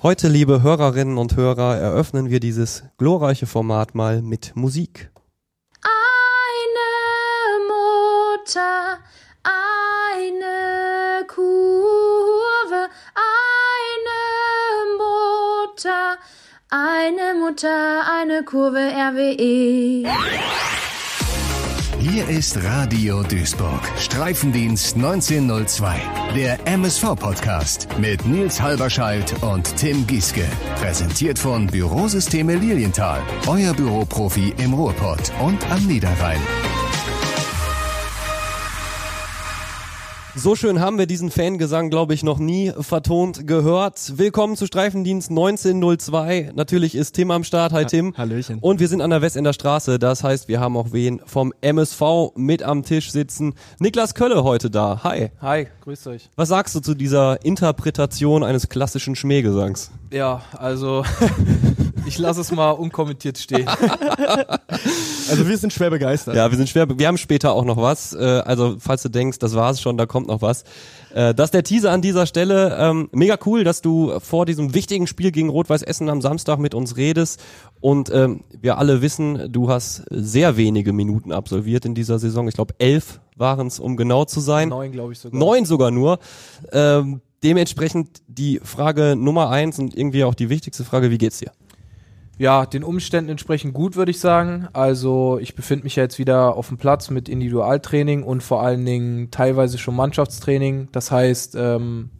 Heute, liebe Hörerinnen und Hörer, eröffnen wir dieses glorreiche Format mal mit Musik. Eine Mutter, eine Kurve, eine Mutter, eine Mutter, eine Kurve, RWE. Hier ist Radio Duisburg. Streifendienst 1902. Der MSV-Podcast mit Nils Halberscheidt und Tim Gieske. Präsentiert von Bürosysteme Lilienthal. Euer Büroprofi im Ruhrpott und am Niederrhein. So schön haben wir diesen Fangesang, glaube ich, noch nie vertont gehört. Willkommen zu Streifendienst 1902. Natürlich ist Tim am Start. Hi Tim. Hallöchen. Und wir sind an der Westender Straße. Das heißt, wir haben auch wen vom MSV mit am Tisch sitzen. Niklas Kölle heute da. Hi. Hi, grüßt euch. Was sagst du zu dieser Interpretation eines klassischen Schmähgesangs? Ja, also ich lasse es mal unkommentiert stehen. Also wir sind schwer begeistert. Ja, wir sind schwer. Wir haben später auch noch was. Äh, also falls du denkst, das war's schon, da kommt noch was. Äh, das ist der Teaser an dieser Stelle. Ähm, mega cool, dass du vor diesem wichtigen Spiel gegen Rot-Weiß Essen am Samstag mit uns redest. Und ähm, wir alle wissen, du hast sehr wenige Minuten absolviert in dieser Saison. Ich glaube, elf waren es, um genau zu sein. Neun, glaube ich sogar. Neun sogar nur. Ähm, dementsprechend die Frage Nummer eins und irgendwie auch die wichtigste Frage, wie geht's dir? Ja, den Umständen entsprechend gut, würde ich sagen. Also ich befinde mich ja jetzt wieder auf dem Platz mit Individualtraining und vor allen Dingen teilweise schon Mannschaftstraining. Das heißt, ähm,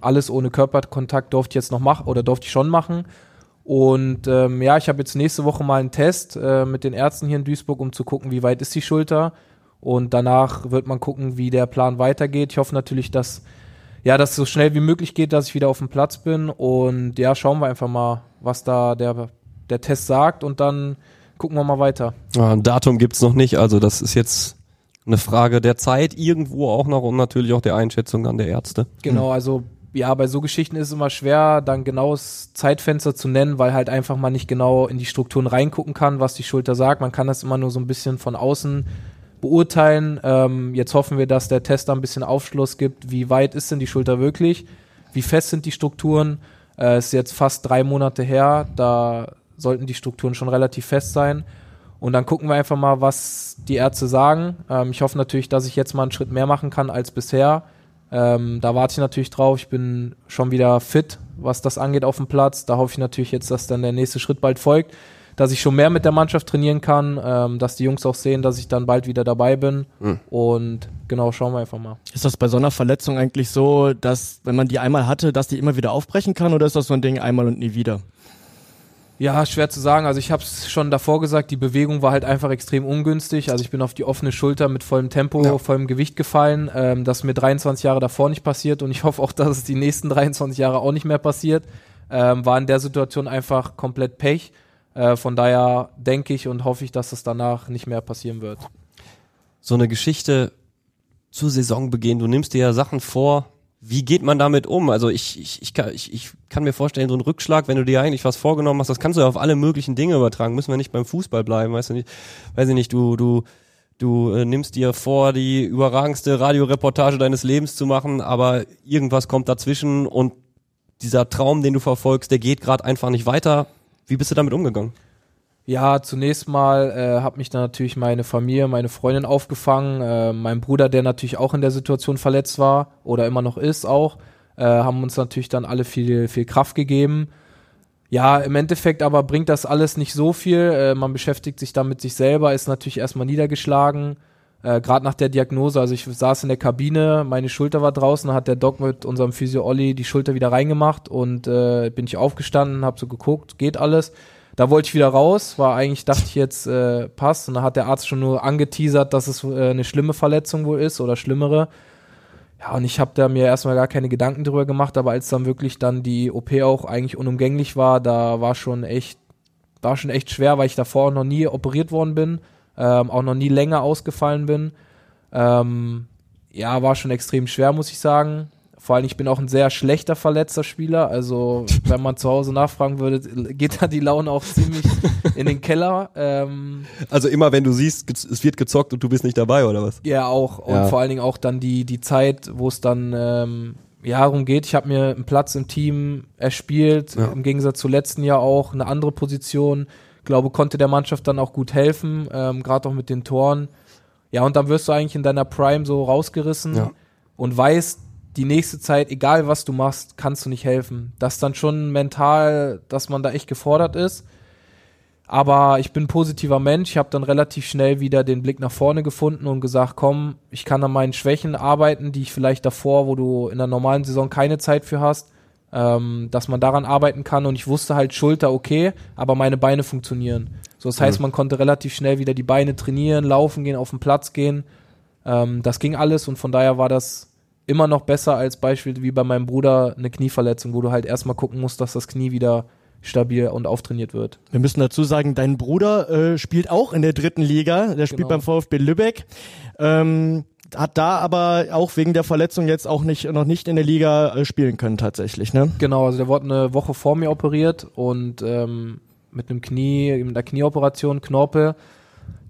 alles ohne Körperkontakt durfte ich jetzt noch machen oder durfte ich schon machen. Und ähm, ja, ich habe jetzt nächste Woche mal einen Test äh, mit den Ärzten hier in Duisburg, um zu gucken, wie weit ist die Schulter. Und danach wird man gucken, wie der Plan weitergeht. Ich hoffe natürlich, dass ja, dass es so schnell wie möglich geht, dass ich wieder auf dem Platz bin. Und ja, schauen wir einfach mal, was da der, der Test sagt und dann gucken wir mal weiter. Ja, ein Datum gibt's noch nicht, also das ist jetzt eine Frage der Zeit irgendwo auch noch und natürlich auch der Einschätzung dann der Ärzte. Genau, also ja, bei so Geschichten ist es immer schwer, dann genaues Zeitfenster zu nennen, weil halt einfach man nicht genau in die Strukturen reingucken kann, was die Schulter sagt. Man kann das immer nur so ein bisschen von außen beurteilen. Ähm, jetzt hoffen wir, dass der Test da ein bisschen Aufschluss gibt, wie weit ist denn die Schulter wirklich, wie fest sind die Strukturen. Äh, ist jetzt fast drei Monate her, da sollten die Strukturen schon relativ fest sein. Und dann gucken wir einfach mal, was die Ärzte sagen. Ähm, ich hoffe natürlich, dass ich jetzt mal einen Schritt mehr machen kann als bisher. Ähm, da warte ich natürlich drauf. Ich bin schon wieder fit, was das angeht auf dem Platz. Da hoffe ich natürlich jetzt, dass dann der nächste Schritt bald folgt, dass ich schon mehr mit der Mannschaft trainieren kann, ähm, dass die Jungs auch sehen, dass ich dann bald wieder dabei bin. Mhm. Und genau, schauen wir einfach mal. Ist das bei so einer Verletzung eigentlich so, dass wenn man die einmal hatte, dass die immer wieder aufbrechen kann oder ist das so ein Ding einmal und nie wieder? Ja, schwer zu sagen. Also ich habe es schon davor gesagt, die Bewegung war halt einfach extrem ungünstig. Also ich bin auf die offene Schulter mit vollem Tempo, Ja. vollem Gewicht gefallen. Ähm, das ist mir 23 Jahre davor nicht passiert und ich hoffe auch, dass es die nächsten 23 Jahre auch nicht mehr passiert. Ähm, war in der Situation einfach komplett Pech. Äh, von daher denke ich und hoffe ich, dass es danach nicht mehr passieren wird. So eine Geschichte zu Saisonbeginn, du nimmst dir ja Sachen vor, wie geht man damit um? Also ich, ich, ich, kann, ich, ich kann mir vorstellen, so ein Rückschlag, wenn du dir eigentlich was vorgenommen hast, das kannst du ja auf alle möglichen Dinge übertragen. Müssen wir nicht beim Fußball bleiben, weißt du nicht? Weiß ich nicht, du, du, du äh, nimmst dir vor, die überragendste Radioreportage deines Lebens zu machen, aber irgendwas kommt dazwischen und dieser Traum, den du verfolgst, der geht gerade einfach nicht weiter. Wie bist du damit umgegangen? Ja, zunächst mal äh, hat mich dann natürlich meine Familie, meine Freundin aufgefangen, äh, mein Bruder, der natürlich auch in der Situation verletzt war oder immer noch ist auch, äh, haben uns natürlich dann alle viel, viel Kraft gegeben. Ja, im Endeffekt aber bringt das alles nicht so viel. Äh, man beschäftigt sich dann mit sich selber, ist natürlich erstmal niedergeschlagen. Äh, Gerade nach der Diagnose, also ich saß in der Kabine, meine Schulter war draußen, hat der Doc mit unserem Physio Olli die Schulter wieder reingemacht und äh, bin ich aufgestanden, habe so geguckt, geht alles. Da wollte ich wieder raus, war eigentlich, dachte ich jetzt, äh, passt. Und dann hat der Arzt schon nur angeteasert, dass es äh, eine schlimme Verletzung wohl ist oder schlimmere. Ja, und ich habe da mir erstmal gar keine Gedanken drüber gemacht, aber als dann wirklich dann die OP auch eigentlich unumgänglich war, da war schon echt, war schon echt schwer, weil ich davor auch noch nie operiert worden bin, ähm, auch noch nie länger ausgefallen bin. Ähm, ja, war schon extrem schwer, muss ich sagen. Vor allem, ich bin auch ein sehr schlechter verletzter Spieler. Also, wenn man zu Hause nachfragen würde, geht da die Laune auch ziemlich in den Keller. Ähm, Also immer wenn du siehst, es wird gezockt und du bist nicht dabei, oder was? ja, auch. Und Ja. vor allen Dingen auch dann die, die Zeit, wo es dann ähm, ja, darum geht. Ich habe mir einen Platz im Team erspielt, Ja. im Gegensatz zu letzten Jahr auch eine andere Position. Glaube, konnte der Mannschaft dann auch gut helfen, ähm, gerade auch mit den Toren. Ja, und dann wirst du eigentlich in deiner Prime so rausgerissen Ja. und weißt, die nächste Zeit, egal was du machst, kannst du nicht helfen. Das ist dann schon mental, dass man da echt gefordert ist. Aber ich bin ein positiver Mensch. Ich habe dann relativ schnell wieder den Blick nach vorne gefunden und gesagt, komm, ich kann an meinen Schwächen arbeiten, die ich vielleicht davor, wo du in der normalen Saison keine Zeit für hast, ähm, dass man daran arbeiten kann. Und ich wusste halt Schulter okay, aber meine Beine funktionieren. So, das heißt, man konnte relativ schnell wieder die Beine trainieren, laufen gehen, auf den Platz gehen. Ähm, das ging alles und von daher war das immer noch besser als Beispiel wie bei meinem Bruder eine Knieverletzung, wo du halt erstmal gucken musst, dass das Knie wieder stabil und auftrainiert wird. Wir müssen dazu sagen, dein Bruder äh, spielt auch in der dritten Liga. Der spielt Genau. beim VfB Lübeck. Ähm, hat da aber auch wegen der Verletzung jetzt auch nicht noch nicht in der Liga äh, spielen können tatsächlich, ne? Genau, also der wurde eine Woche vor mir operiert und ähm, mit einem Knie, mit einer Knieoperation, Knorpel.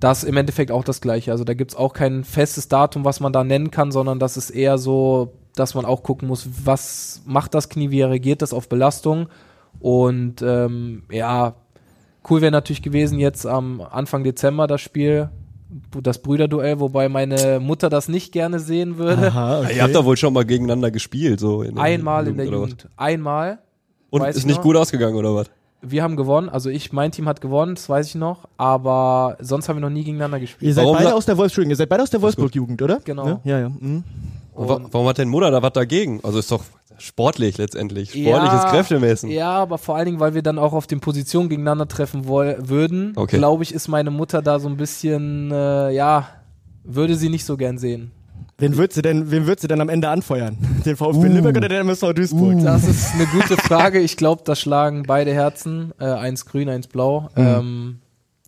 Das ist im Endeffekt auch das gleiche. Also da gibt's auch kein festes Datum, was man da nennen kann, sondern das ist eher so, dass man auch gucken muss, was macht das Knie, wie reagiert das auf Belastung. Und ähm, ja, cool wäre natürlich gewesen jetzt am Anfang Dezember das Spiel, das Brüderduell, wobei meine Mutter das nicht gerne sehen würde. Aha, Ja, Ihr habt da wohl schon mal gegeneinander gespielt, so in der Einmal in der was? Jugend. Einmal. Und ist ich nicht noch. gut ausgegangen, oder was? Wir haben gewonnen, also ich, mein Team hat gewonnen, das weiß ich noch, aber sonst haben wir noch nie gegeneinander gespielt. Ihr seid Warum beide aus der Wolfs Entschuldigung, ihr seid beide aus der Wolfsburg-Jugend, oder? Genau. Ne? Ja, ja. Mhm. Warum hat dein Mutter da was dagegen? Also ist doch sportlich letztendlich. Sportliches Ja, Kräftemessen. Ja, aber vor allen Dingen, weil wir dann auch auf den Positionen gegeneinander treffen würden, Okay. glaube ich, ist meine Mutter da so ein bisschen, äh, ja, würde sie nicht so gern sehen. Wen würdest sie denn, wen würdest du denn am Ende anfeuern? Den VfB Uh. Lübeck oder den MSV Duisburg? Das ist eine gute Frage. Ich glaube, da schlagen beide Herzen, äh, eins grün, eins blau. Mhm. Ähm,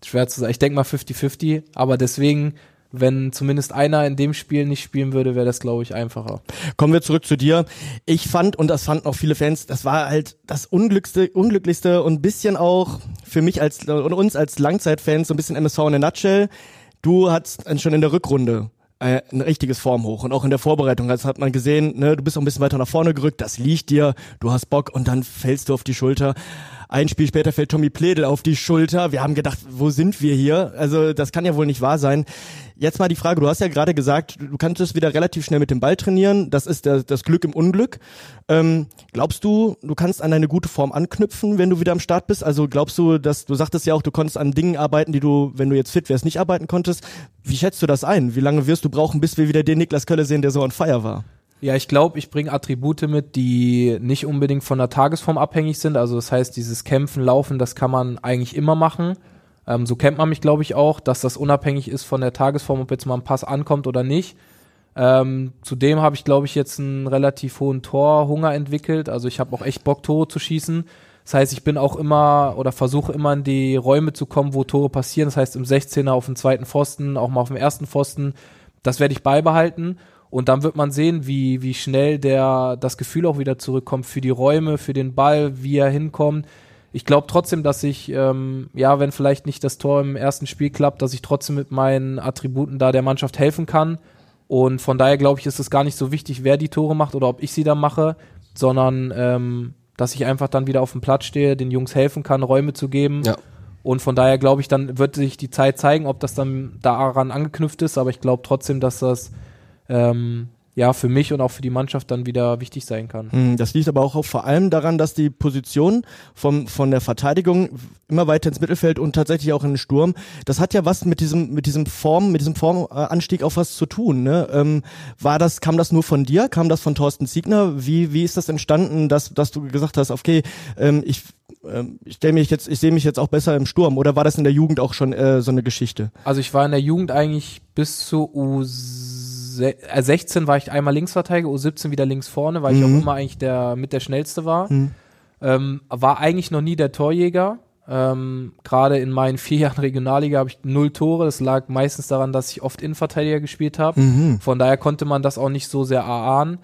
schwer zu sagen. Ich denke mal 50-50, aber deswegen, wenn zumindest einer in dem Spiel nicht spielen würde, wäre das, glaube ich, einfacher. Kommen wir zurück zu dir. Ich fand, und das fanden auch viele Fans, das war halt das unglücklichste, unglücklichste und ein bisschen auch für mich als und uns als Langzeitfans so ein bisschen MSV in a nutshell. Du hattest schon in der Rückrunde äh, ein richtiges Formhoch und auch in der Vorbereitung das hat man gesehen, ne, du bist auch ein bisschen weiter nach vorne gerückt, das liegt dir, du hast Bock und dann fällst du auf die Schulter. Ein Spiel später fällt Tommy Pledel auf die Schulter. Wir haben gedacht, wo sind wir hier? Also das kann ja wohl nicht wahr sein. Jetzt mal die Frage, du hast ja gerade gesagt, du kanntest wieder relativ schnell mit dem Ball trainieren. Das ist der, das Glück im Unglück. Ähm, glaubst du, du kannst an deine gute Form anknüpfen, wenn du wieder am Start bist? Also glaubst du, dass du sagtest ja auch, du konntest an Dingen arbeiten, die du, wenn du jetzt fit wärst, nicht arbeiten konntest. Wie schätzt du das ein? Wie lange wirst du brauchen, bis wir wieder den Niklas Kölle sehen, der so on fire war? Ja, ich glaube, ich bringe Attribute mit, die nicht unbedingt von der Tagesform abhängig sind. Also das heißt, dieses Kämpfen, Laufen, das kann man eigentlich immer machen. Ähm, so kennt man mich, glaube ich, auch, dass das unabhängig ist von der Tagesform, ob jetzt mal ein Pass ankommt oder nicht. Ähm, zudem habe ich, glaube ich, jetzt einen relativ hohen Torhunger entwickelt. Also ich habe auch echt Bock, Tore zu schießen. Das heißt, ich bin auch immer oder versuche immer in die Räume zu kommen, wo Tore passieren. Das heißt, im 16er auf dem zweiten Pfosten, auch mal auf dem ersten Pfosten. Das werde ich beibehalten. Und dann wird man sehen, wie, wie schnell der, das Gefühl auch wieder zurückkommt für die Räume, für den Ball, wie er hinkommt. Ich glaube trotzdem, dass ich, ähm, ja, wenn vielleicht nicht das Tor im ersten Spiel klappt, dass ich trotzdem mit meinen Attributen da der Mannschaft helfen kann. Und von daher glaube ich, ist es gar nicht so wichtig, wer die Tore macht oder ob ich sie dann mache, sondern ähm, dass ich einfach dann wieder auf dem Platz stehe, den Jungs helfen kann, Räume zu geben. Ja. Und von daher glaube ich, dann wird sich die Zeit zeigen, ob das dann daran angeknüpft ist. Aber ich glaube trotzdem, dass das ähm, ja für mich und auch für die Mannschaft dann wieder wichtig sein kann. Hm, Das liegt aber auch vor allem daran, dass die Position vom, von der Verteidigung immer weiter ins Mittelfeld und tatsächlich auch in den Sturm, das hat ja was mit diesem, mit diesem Form, mit diesem Formanstieg auch was zu tun. Ne? Ähm, war das, kam das nur von dir? Kam das von Thorsten Siegner? Wie, wie ist das entstanden, dass, dass du gesagt hast, okay, ähm, ich, ähm, ich stelle mich jetzt, ich sehe mich jetzt auch besser im Sturm oder war das in der Jugend auch schon äh, so eine Geschichte? Also ich war in der Jugend eigentlich bis zu U16 war ich einmal Linksverteidiger, U17 wieder links vorne, weil ich auch immer eigentlich der mit der schnellste war. Ähm, war eigentlich noch nie der Torjäger. Ähm, Gerade in meinen vier Jahren Regionalliga habe ich null Tore. Das lag meistens daran, dass ich oft Innenverteidiger gespielt habe. Von daher konnte man das auch nicht so sehr erahnen.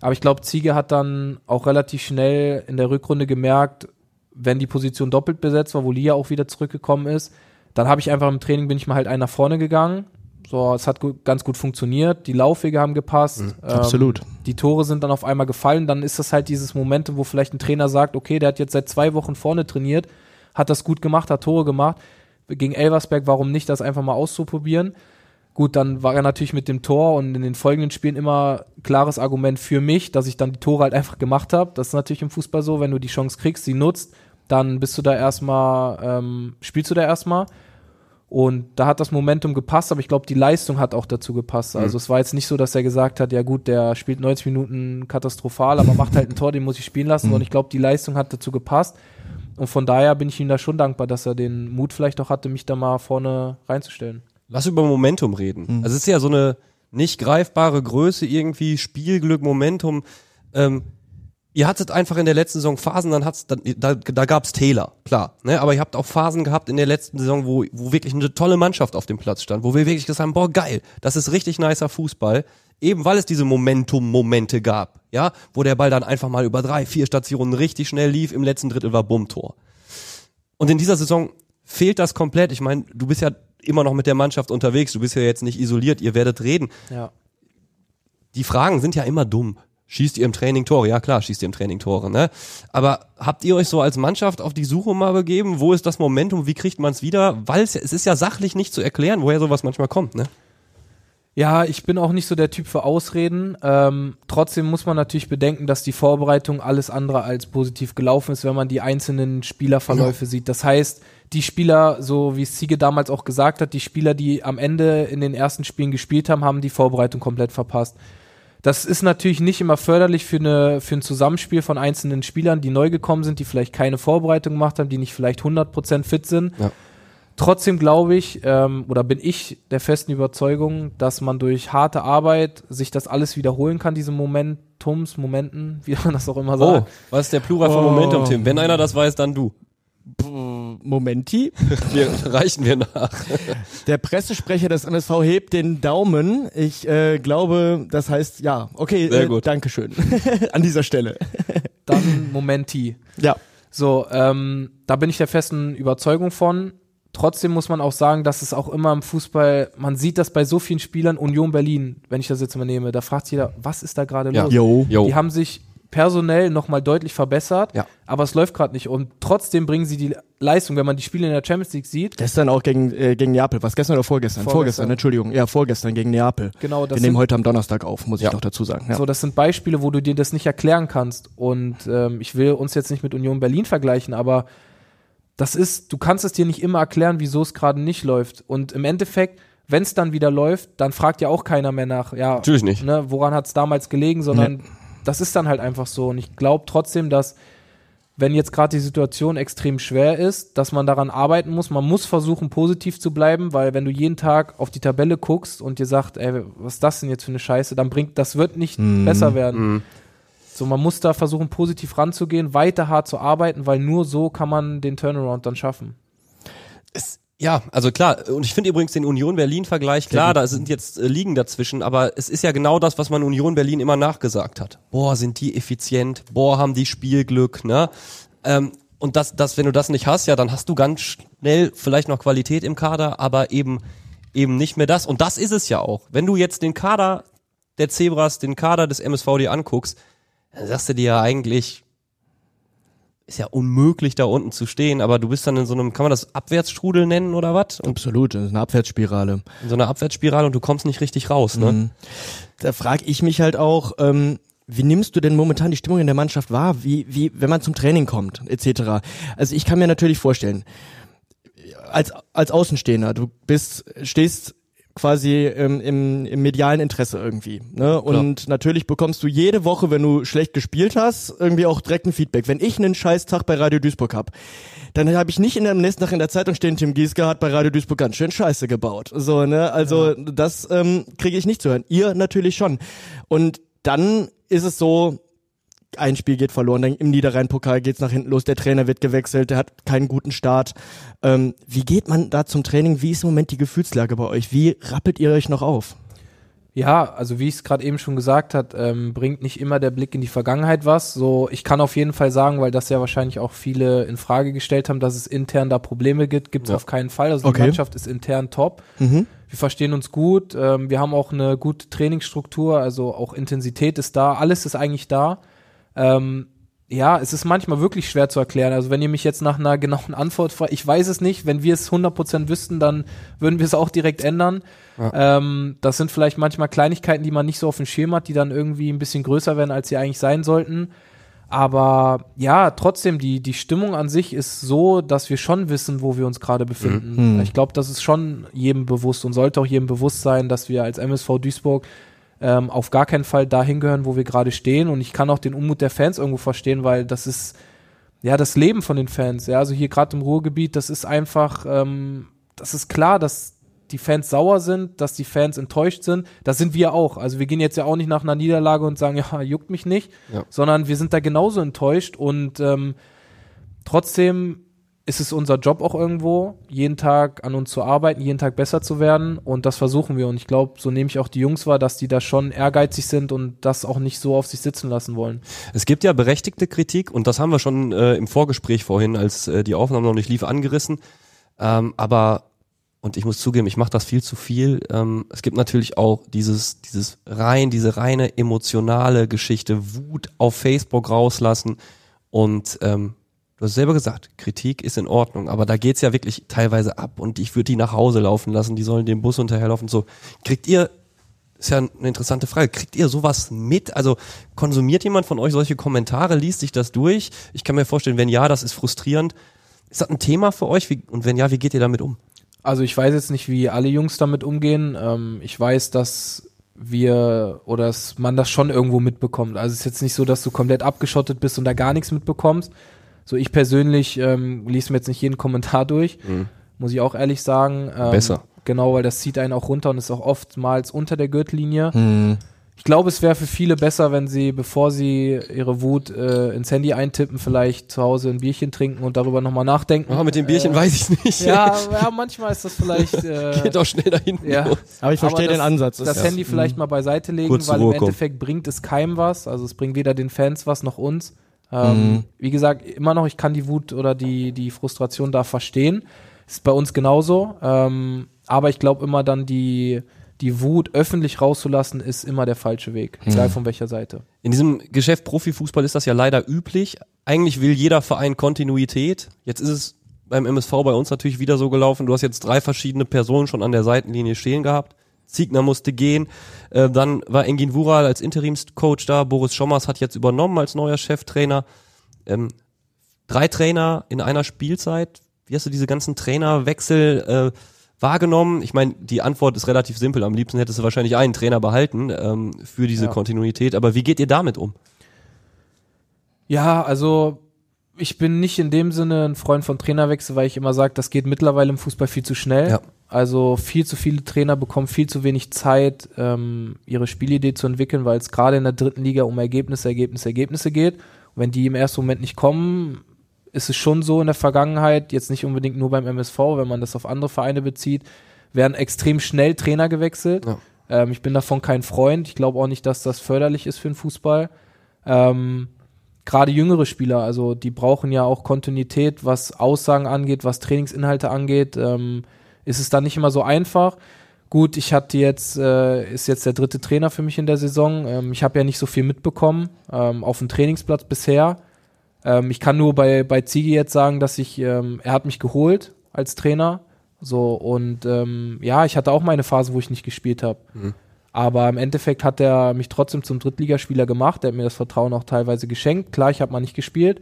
Aber ich glaube, Ziege hat dann auch relativ schnell in der Rückrunde gemerkt, wenn die Position doppelt besetzt war, wo Lia auch wieder zurückgekommen ist, dann habe ich einfach im Training bin ich mal halt einen nach vorne gegangen, So, es hat gu ganz gut funktioniert. Die Laufwege haben gepasst. Mhm, ähm, absolut. Die Tore sind dann auf einmal gefallen. Dann ist das halt dieses Moment, wo vielleicht ein Trainer sagt, okay, der hat jetzt seit zwei Wochen vorne trainiert, hat das gut gemacht, hat Tore gemacht. Gegen Elversberg, warum nicht, das einfach mal auszuprobieren? Gut, dann war er natürlich mit dem Tor und in den folgenden Spielen immer klares Argument für mich, dass ich dann die Tore halt einfach gemacht habe. Das ist natürlich im Fußball so, wenn du die Chance kriegst, sie nutzt, dann bist du da erstmal, ähm, spielst du da erstmal. Und da hat das Momentum gepasst, aber ich glaube, die Leistung hat auch dazu gepasst. Also es war jetzt nicht so, dass er gesagt hat, ja gut, der spielt 90 Minuten katastrophal, aber macht halt ein Tor, den muss ich spielen lassen. Und ich glaube, die Leistung hat dazu gepasst. Und von daher bin ich ihm da schon dankbar, dass er den Mut vielleicht auch hatte, mich da mal vorne reinzustellen. Lass über Momentum reden. Also es ist ja so eine nicht greifbare Größe, irgendwie Spielglück, Momentum. Ähm, ihr hattet einfach in der letzten Saison Phasen, dann hat's, da, da, da gab's Täler, klar. Ne? Aber ihr habt auch Phasen gehabt in der letzten Saison, wo, wo wirklich eine tolle Mannschaft auf dem Platz stand, wo wir wirklich gesagt haben, boah, geil, das ist richtig nicer Fußball. Eben weil es diese Momentum-Momente gab, ja, wo der Ball dann einfach mal über drei, vier Stationen richtig schnell lief, im letzten Drittel war Bummtor. Und in dieser Saison fehlt das komplett. Ich meine, du bist ja immer noch mit der Mannschaft unterwegs, du bist ja jetzt nicht isoliert, ihr werdet reden. Ja. Die Fragen sind ja immer dumm. Schießt ihr im Training Tore? Ja klar, schießt ihr im Training Tore, ne? Aber habt ihr euch so als Mannschaft auf die Suche mal begeben? Wo ist das Momentum? Wie kriegt man es wieder? Weil es, ist ja sachlich nicht zu erklären, woher sowas manchmal kommt, ne? Ja, ich bin auch nicht so der Typ für Ausreden. Ähm, trotzdem muss man natürlich bedenken, dass die Vorbereitung alles andere als positiv gelaufen ist, wenn man die einzelnen Spielerverläufe sieht. Das heißt, die Spieler, so wie es Ziege damals auch gesagt hat, die Spieler, die am Ende in den ersten Spielen gespielt haben, haben die Vorbereitung komplett verpasst. Das ist natürlich nicht immer förderlich für, eine, für ein Zusammenspiel von einzelnen Spielern, die neu gekommen sind, die vielleicht keine Vorbereitung gemacht haben, die nicht vielleicht 100% fit sind. Ja. Trotzdem glaube ich, ähm, oder bin ich der festen Überzeugung, dass man durch harte Arbeit sich das alles wiederholen kann, diese Momentums, Momenten, wie man das auch immer Oh, sagt. was ist der Plural von Oh. Momentum, Tim? Wenn einer das weiß, dann du. Momenti. Wir reichen wir nach. Der Pressesprecher des NSV hebt den Daumen. Ich äh, glaube, das heißt ja. Okay, Sehr äh, gut. Dankeschön. An dieser Stelle. Dann Momenti. Ja. So, ähm, da bin ich der festen Überzeugung von. Trotzdem muss man auch sagen, dass es auch immer im Fußball, man sieht das bei so vielen Spielern, Union Berlin, wenn ich das jetzt mal nehme, da fragt jeder, was ist da gerade Ja. los? Jo. Jo. Die haben sich personell nochmal deutlich verbessert, Ja. aber es läuft gerade nicht. Und trotzdem bringen sie die Leistung, wenn man die Spiele in der Champions League sieht, Gestern auch gegen, äh, gegen Neapel. Was gestern oder vorgestern? Vorgestern. Vorgestern, Entschuldigung. Ja, vorgestern gegen Neapel. genau, das Wir nehmen heute am Donnerstag auf, muss Ja. ich noch dazu sagen. Ja. so, das sind Beispiele, wo du dir das nicht erklären kannst. Und ähm, ich will uns jetzt nicht mit Union Berlin vergleichen, aber das ist, du kannst es dir nicht immer erklären, wieso es gerade nicht läuft. Und im Endeffekt, wenn es dann wieder läuft, dann fragt ja auch keiner mehr nach, ja, Natürlich nicht. ne, woran hat es damals gelegen, sondern das ist dann halt einfach so. Und ich glaube trotzdem, dass wenn jetzt gerade die Situation extrem schwer ist, dass man daran arbeiten muss. Man muss versuchen, positiv zu bleiben, weil wenn du jeden Tag auf die Tabelle guckst und dir sagt, ey, was ist das denn jetzt für eine Scheiße, dann bringt, das wird nicht besser werden. So, man muss da versuchen, positiv ranzugehen, weiter hart zu arbeiten, weil nur so kann man den Turnaround dann schaffen. Es, ja, also klar, und ich finde übrigens den Union Berlin-Vergleich, klar, da sind jetzt äh, Ligen dazwischen, aber es ist ja genau das, was man Union Berlin immer nachgesagt hat. Boah, sind die effizient, boah, haben die Spielglück, ne? Ähm, und das, das, wenn du das nicht hast, ja, dann hast du ganz schnell vielleicht noch Qualität im Kader, aber eben, eben nicht mehr das. Und das ist es ja auch. Wenn du jetzt den Kader der Zebras, den Kader des MSV dir anguckst, dann sagst du dir ja eigentlich, ist ja unmöglich da unten zu stehen, aber du bist dann in so einem, kann man das Abwärtsstrudel nennen oder was? Absolut, das ist eine Abwärtsspirale. in so einer Abwärtsspirale und du kommst nicht richtig raus, ne? Mhm. Da frage ich mich halt auch, ähm, wie nimmst du denn momentan die Stimmung in der Mannschaft wahr, wie, wie, wenn man zum Training kommt, etc. Also ich kann mir natürlich vorstellen, als, als Außenstehender, du bist, stehst quasi ähm, im, im medialen Interesse irgendwie. Ne? Und natürlich bekommst du jede Woche, wenn du schlecht gespielt hast, irgendwie auch direkt ein Feedback. Wenn ich einen scheiß Tag bei Radio Duisburg hab, dann habe ich nicht in der, nächsten Tag in der Zeitung stehen, Tim Gieske hat bei Radio Duisburg ganz schön Scheiße gebaut. So, ne? Also das ähm, kriege ich nicht zu hören. Ihr natürlich schon. Und dann ist es so, ein Spiel geht verloren, dann im Niederrhein-Pokal geht's nach hinten los, der Trainer wird gewechselt, der hat keinen guten Start. Ähm, wie geht man da zum Training? Wie ist im Moment die Gefühlslage bei euch? Wie rappelt ihr euch noch auf? Ja, also wie ich es gerade eben schon gesagt hat, ähm, bringt nicht immer der Blick in die Vergangenheit was. So, ich kann auf jeden Fall sagen, weil das ja wahrscheinlich auch viele in Frage gestellt haben, dass es intern da Probleme gibt, gibt's Ja. auf keinen Fall. Also die Okay. Mannschaft ist intern top. Mhm. Wir verstehen uns gut. Ähm, wir haben auch eine gute Trainingsstruktur, also auch Intensität ist da. Alles ist eigentlich da. Ähm, ja, es ist manchmal wirklich schwer zu erklären. Also wenn ihr mich jetzt nach einer genauen Antwort fragt, ich weiß es nicht. Wenn wir es 100% wüssten, dann würden wir es auch direkt ändern. Ja. Ähm, das sind vielleicht manchmal Kleinigkeiten, die man nicht so auf dem Schirm hat, die dann irgendwie ein bisschen größer werden, als sie eigentlich sein sollten. Aber ja, trotzdem, die, die Stimmung an sich ist so, dass wir schon wissen, wo wir uns gerade befinden. Mhm. Ich glaube, das ist schon jedem bewusst und sollte auch jedem bewusst sein, dass wir als MSV Duisburg ähm, auf gar keinen Fall dahin gehören, wo wir gerade stehen. Und ich kann auch den Unmut der Fans irgendwo verstehen, weil das ist ja das Leben von den Fans. Ja, also hier gerade im Ruhrgebiet, das ist einfach, ähm, das ist klar, dass die Fans sauer sind, dass die Fans enttäuscht sind. Das sind wir auch. Also wir gehen jetzt ja auch nicht nach einer Niederlage und sagen, ja, juckt mich nicht, ja. sondern wir sind da genauso enttäuscht und ähm, trotzdem ist es unser Job auch irgendwo, jeden Tag an uns zu arbeiten, jeden Tag besser zu werden und das versuchen wir und ich glaube, so nehme ich auch die Jungs wahr, dass die da schon ehrgeizig sind und das auch nicht so auf sich sitzen lassen wollen. Es gibt ja berechtigte Kritik und das haben wir schon äh, im Vorgespräch vorhin, als äh, die Aufnahme noch nicht lief, angerissen, ähm, aber und ich muss zugeben, ich mache das viel zu viel. Ähm, es gibt natürlich auch dieses, dieses rein, diese reine emotionale Geschichte, Wut auf Facebook rauslassen und ähm, Du hast selber gesagt, Kritik ist in Ordnung, aber da geht's ja wirklich teilweise ab und ich würde die nach Hause laufen lassen, die sollen den Bus unterherlaufen. So, kriegt ihr, ist ja eine interessante Frage, kriegt ihr sowas mit? Also konsumiert jemand von euch solche Kommentare, liest sich das durch? Ich kann mir vorstellen, wenn ja, das ist frustrierend. Ist das ein Thema für euch? Wie, und wenn ja, wie geht ihr damit um? Also ich weiß jetzt nicht, wie alle Jungs damit umgehen. Ähm, ich weiß, dass wir oder dass man das schon irgendwo mitbekommt. Also es ist jetzt nicht so, dass du komplett abgeschottet bist und da gar nichts mitbekommst. So, ich persönlich ähm, lese mir jetzt nicht jeden Kommentar durch, mhm. muss ich auch ehrlich sagen. Ähm, Besser. Genau, weil das zieht einen auch runter und ist auch oftmals unter der Gürtellinie. Mhm. Ich glaube, es wäre für viele besser, wenn sie, bevor sie ihre Wut äh, ins Handy eintippen, vielleicht zu Hause ein Bierchen trinken und darüber nochmal nachdenken. Oh, mit dem Bierchen äh, weiß ich nicht. Ja, ja, manchmal ist das vielleicht. Äh, Geht auch schnell dahin. Ja. Aber ich verstehe den Ansatz. Das, das Handy vielleicht mhm. mal beiseite legen, Kurz weil im Endeffekt bringt es keinem was. Also es bringt weder den Fans was noch uns. Ähm, mhm. Wie gesagt, immer noch, ich kann die Wut oder die, die Frustration da verstehen. Ist bei uns genauso. Ähm, aber ich glaube immer dann die, die Wut öffentlich rauszulassen, ist immer der falsche Weg. Mhm. Egal von welcher Seite. In diesem Geschäft Profifußball ist das ja leider üblich. Eigentlich will jeder Verein Kontinuität. Jetzt ist es beim MSV bei uns natürlich wieder so gelaufen. Du hast jetzt drei verschiedene Personen schon an der Seitenlinie stehen gehabt. Ziegner musste gehen. Äh, dann war Engin Wural als Interimscoach da. Boris Schommers hat jetzt übernommen als neuer Cheftrainer. Ähm, drei Trainer in einer Spielzeit. Wie hast du diese ganzen Trainerwechsel äh, wahrgenommen? Ich meine, die Antwort ist relativ simpel. Am liebsten hättest du wahrscheinlich einen Trainer behalten ähm, für diese ja. Kontinuität. Aber wie geht ihr damit um? Ja, also ich bin nicht in dem Sinne ein Freund von Trainerwechsel, weil ich immer sage, das geht mittlerweile im Fußball viel zu schnell. Ja. Also viel zu viele Trainer bekommen viel zu wenig Zeit, ähm, ihre Spielidee zu entwickeln, weil es gerade in der dritten Liga um Ergebnisse, Ergebnisse, Ergebnisse geht. Und wenn die im ersten Moment nicht kommen, ist es schon so in der Vergangenheit, jetzt nicht unbedingt nur beim MSV, wenn man das auf andere Vereine bezieht, werden extrem schnell Trainer gewechselt. Ja. Ähm, ich bin davon kein Freund. Ich glaube auch nicht, dass das förderlich ist für den Fußball. Ähm, gerade jüngere Spieler, also die brauchen ja auch Kontinuität, was Aussagen angeht, was Trainingsinhalte angeht. Ähm, ist es dann nicht immer so einfach. Gut, ich hatte jetzt, äh, ist jetzt der dritte Trainer für mich in der Saison. Ähm, ich habe ja nicht so viel mitbekommen ähm, auf dem Trainingsplatz bisher. Ähm, ich kann nur bei, bei Zigi jetzt sagen, dass ich, ähm, er hat mich geholt als Trainer. So, und ähm, ja, ich hatte auch meine Phase, wo ich nicht gespielt habe. Mhm. Aber im Endeffekt hat er mich trotzdem zum Drittligaspieler gemacht. Er hat mir das Vertrauen auch teilweise geschenkt. Klar, ich habe mal nicht gespielt,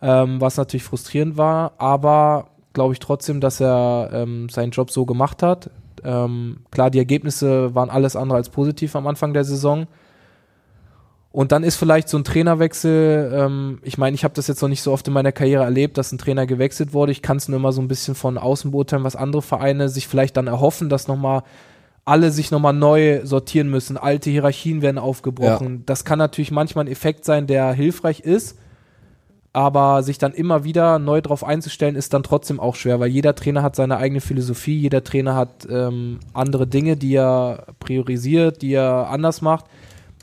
ähm, was natürlich frustrierend war. Aber glaube ich trotzdem, dass er ähm, seinen Job so gemacht hat. Ähm, klar, die Ergebnisse waren alles andere als positiv am Anfang der Saison. Und dann ist vielleicht so ein Trainerwechsel, ähm, ich meine, ich habe das jetzt noch nicht so oft in meiner Karriere erlebt, dass ein Trainer gewechselt wurde. Ich kann es nur immer so ein bisschen von außen beurteilen, was andere Vereine sich vielleicht dann erhoffen, dass nochmal alle sich nochmal neu sortieren müssen. Alte Hierarchien werden aufgebrochen. Ja. Das kann natürlich manchmal ein Effekt sein, der hilfreich ist aber sich dann immer wieder neu drauf einzustellen, ist dann trotzdem auch schwer, weil jeder Trainer hat seine eigene Philosophie, jeder Trainer hat ähm, andere Dinge, die er priorisiert, die er anders macht.